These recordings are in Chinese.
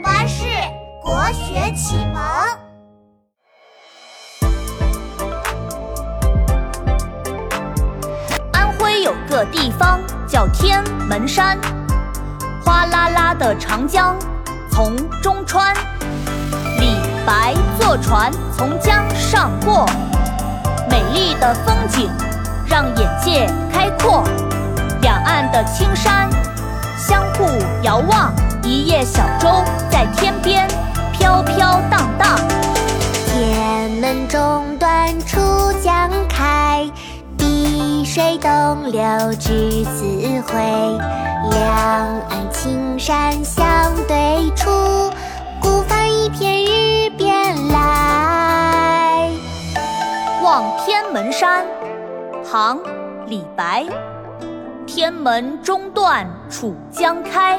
巴士国学启蒙。安徽有个地方叫天门山，哗啦啦的长江从中穿，李白坐船从江上过，美丽的风景让眼界开阔，两岸的青山相互遥望。一叶小舟在天边飘飘荡荡，天门中断楚江开，碧水东流至此回。两岸青山相对出，孤帆一片日边来。望天门山，唐·李白。天门中断楚江开。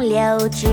水东流至